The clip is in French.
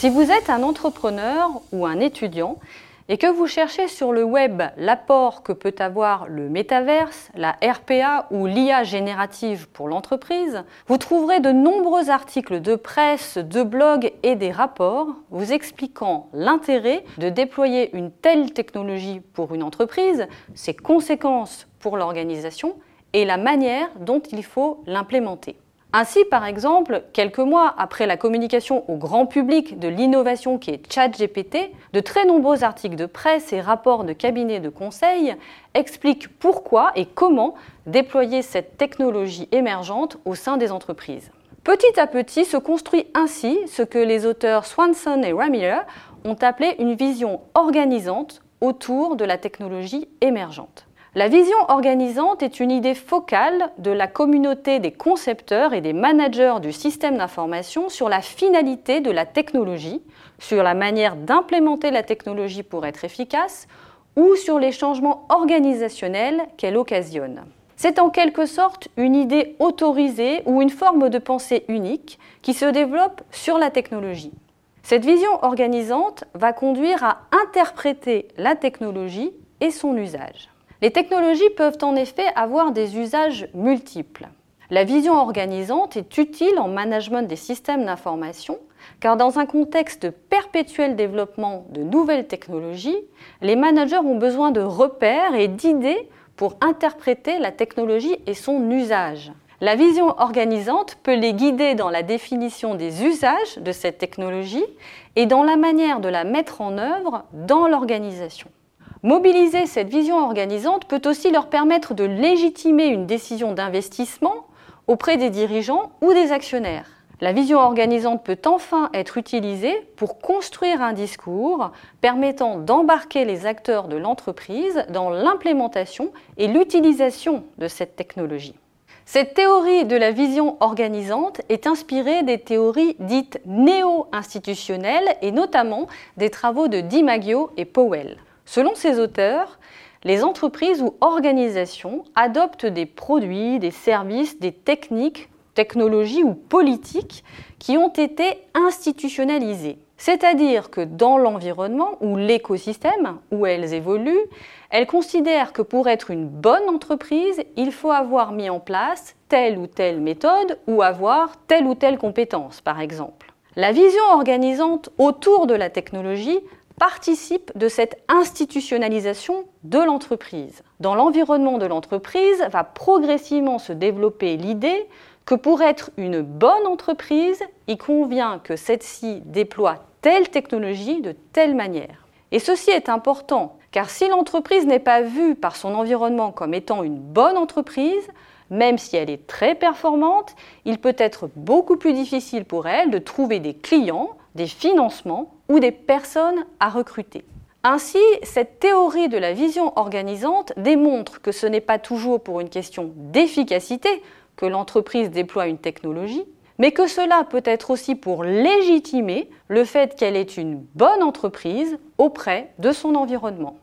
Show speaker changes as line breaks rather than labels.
Si vous êtes un entrepreneur ou un étudiant et que vous cherchez sur le web l'apport que peut avoir le métaverse, la RPA ou l'IA générative pour l'entreprise, vous trouverez de nombreux articles de presse, de blogs et des rapports vous expliquant l'intérêt de déployer une telle technologie pour une entreprise, ses conséquences pour l'organisation et la manière dont il faut l'implémenter. Ainsi, par exemple, quelques mois après la communication au grand public de l'innovation qui est ChatGPT, de très nombreux articles de presse et rapports de cabinets de conseil expliquent pourquoi et comment déployer cette technologie émergente au sein des entreprises. Petit à petit se construit ainsi ce que les auteurs Swanson et Ramiller ont appelé une vision organisante autour de la technologie émergente. La vision organisante est une idée focale de la communauté des concepteurs et des managers du système d'information sur la finalité de la technologie, sur la manière d'implémenter la technologie pour être efficace ou sur les changements organisationnels qu'elle occasionne. C'est en quelque sorte une idée autorisée ou une forme de pensée unique qui se développe sur la technologie. Cette vision organisante va conduire à interpréter la technologie et son usage. Les technologies peuvent en effet avoir des usages multiples. La vision organisante est utile en management des systèmes d'information car dans un contexte de perpétuel développement de nouvelles technologies, les managers ont besoin de repères et d'idées pour interpréter la technologie et son usage. La vision organisante peut les guider dans la définition des usages de cette technologie et dans la manière de la mettre en œuvre dans l'organisation. Mobiliser cette vision organisante peut aussi leur permettre de légitimer une décision d'investissement auprès des dirigeants ou des actionnaires. La vision organisante peut enfin être utilisée pour construire un discours permettant d'embarquer les acteurs de l'entreprise dans l'implémentation et l'utilisation de cette technologie. Cette théorie de la vision organisante est inspirée des théories dites néo-institutionnelles et notamment des travaux de DiMaggio et Powell. Selon ces auteurs, les entreprises ou organisations adoptent des produits, des services, des techniques, technologies ou politiques qui ont été institutionnalisés. C'est-à-dire que dans l'environnement ou l'écosystème où elles évoluent, elles considèrent que pour être une bonne entreprise, il faut avoir mis en place telle ou telle méthode ou avoir telle ou telle compétence, par exemple. La vision organisante autour de la technologie participe de cette institutionnalisation de l'entreprise. Dans l'environnement de l'entreprise va progressivement se développer l'idée que pour être une bonne entreprise, il convient que celle-ci déploie telle technologie de telle manière. Et ceci est important, car si l'entreprise n'est pas vue par son environnement comme étant une bonne entreprise, même si elle est très performante, il peut être beaucoup plus difficile pour elle de trouver des clients des financements ou des personnes à recruter. Ainsi, cette théorie de la vision organisante démontre que ce n'est pas toujours pour une question d'efficacité que l'entreprise déploie une technologie, mais que cela peut être aussi pour légitimer le fait qu'elle est une bonne entreprise auprès de son environnement.